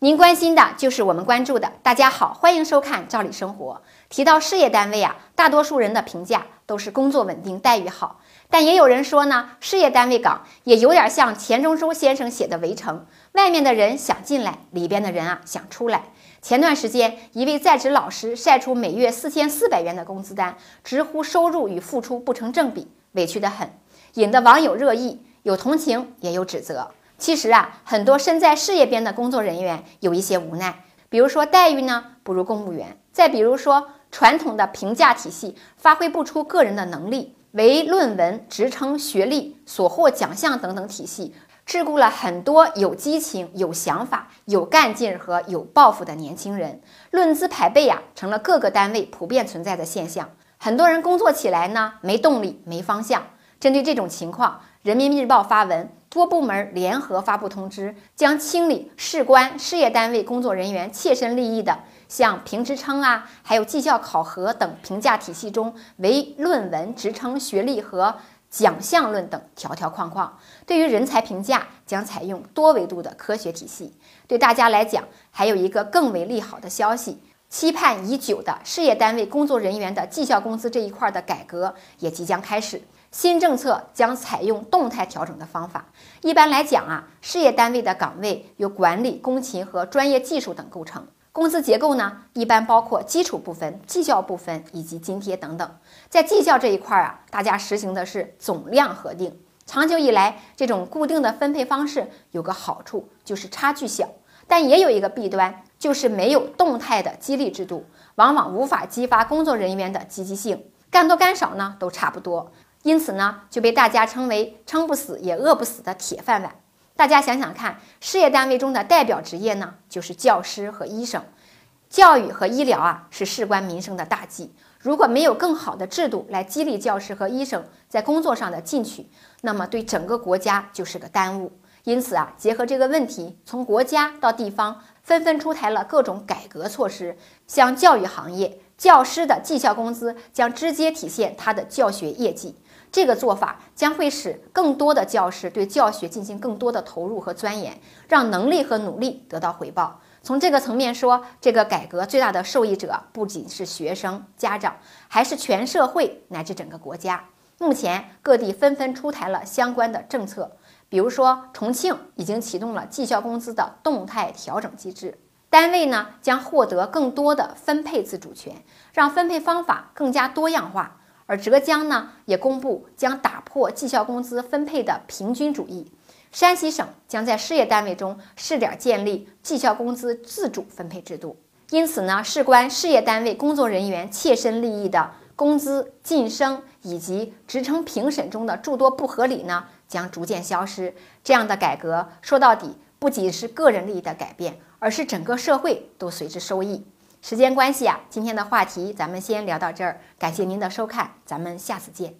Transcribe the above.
您关心的就是我们关注的。大家好，欢迎收看《赵理生活》。提到事业单位啊，大多数人的评价都是工作稳定、待遇好。但也有人说呢，事业单位岗也有点像钱钟书先生写的《围城》，外面的人想进来，里边的人啊想出来。前段时间，一位在职老师晒出每月四千四百元的工资单，直呼收入与付出不成正比，委屈得很，引得网友热议，有同情，也有指责。其实啊，很多身在事业边的工作人员有一些无奈，比如说待遇呢不如公务员，再比如说传统的评价体系发挥不出个人的能力，唯论文、职称、学历、所获奖项等等体系，桎梏了很多有激情、有想法、有干劲和有抱负的年轻人。论资排辈啊，成了各个单位普遍存在的现象。很多人工作起来呢没动力、没方向。针对这种情况，人民日报发文。多部门联合发布通知，将清理事关事业单位工作人员切身利益的，像评职称啊，还有绩效考核等评价体系中，为论文、职称、学历和奖项论等条条框框。对于人才评价，将采用多维度的科学体系。对大家来讲，还有一个更为利好的消息：期盼已久的事业单位工作人员的绩效工资这一块的改革也即将开始。新政策将采用动态调整的方法。一般来讲啊，事业单位的岗位由管理、工勤和专业技术等构成。工资结构呢，一般包括基础部分、绩效部分以及津贴等等。在绩效这一块啊，大家实行的是总量核定。长久以来，这种固定的分配方式有个好处，就是差距小，但也有一个弊端，就是没有动态的激励制度，往往无法激发工作人员的积极性。干多干少呢，都差不多。因此呢，就被大家称为撑不死也饿不死的铁饭碗。大家想想看，事业单位中的代表职业呢，就是教师和医生。教育和医疗啊，是事关民生的大计。如果没有更好的制度来激励教师和医生在工作上的进取，那么对整个国家就是个耽误。因此啊，结合这个问题，从国家到地方，纷纷出台了各种改革措施。像教育行业，教师的绩效工资将直接体现他的教学业绩。这个做法将会使更多的教师对教学进行更多的投入和钻研，让能力和努力得到回报。从这个层面说，这个改革最大的受益者不仅是学生、家长，还是全社会乃至整个国家。目前各地纷纷出台了相关的政策，比如说重庆已经启动了绩效工资的动态调整机制，单位呢将获得更多的分配自主权，让分配方法更加多样化。而浙江呢，也公布将打破绩效工资分配的平均主义。山西省将在事业单位中试点建立绩效工资自主分配制度。因此呢，事关事业单位工作人员切身利益的工资晋升以及职称评审中的诸多不合理呢，将逐渐消失。这样的改革说到底，不仅是个人利益的改变，而是整个社会都随之受益。时间关系啊，今天的话题咱们先聊到这儿，感谢您的收看，咱们下次见。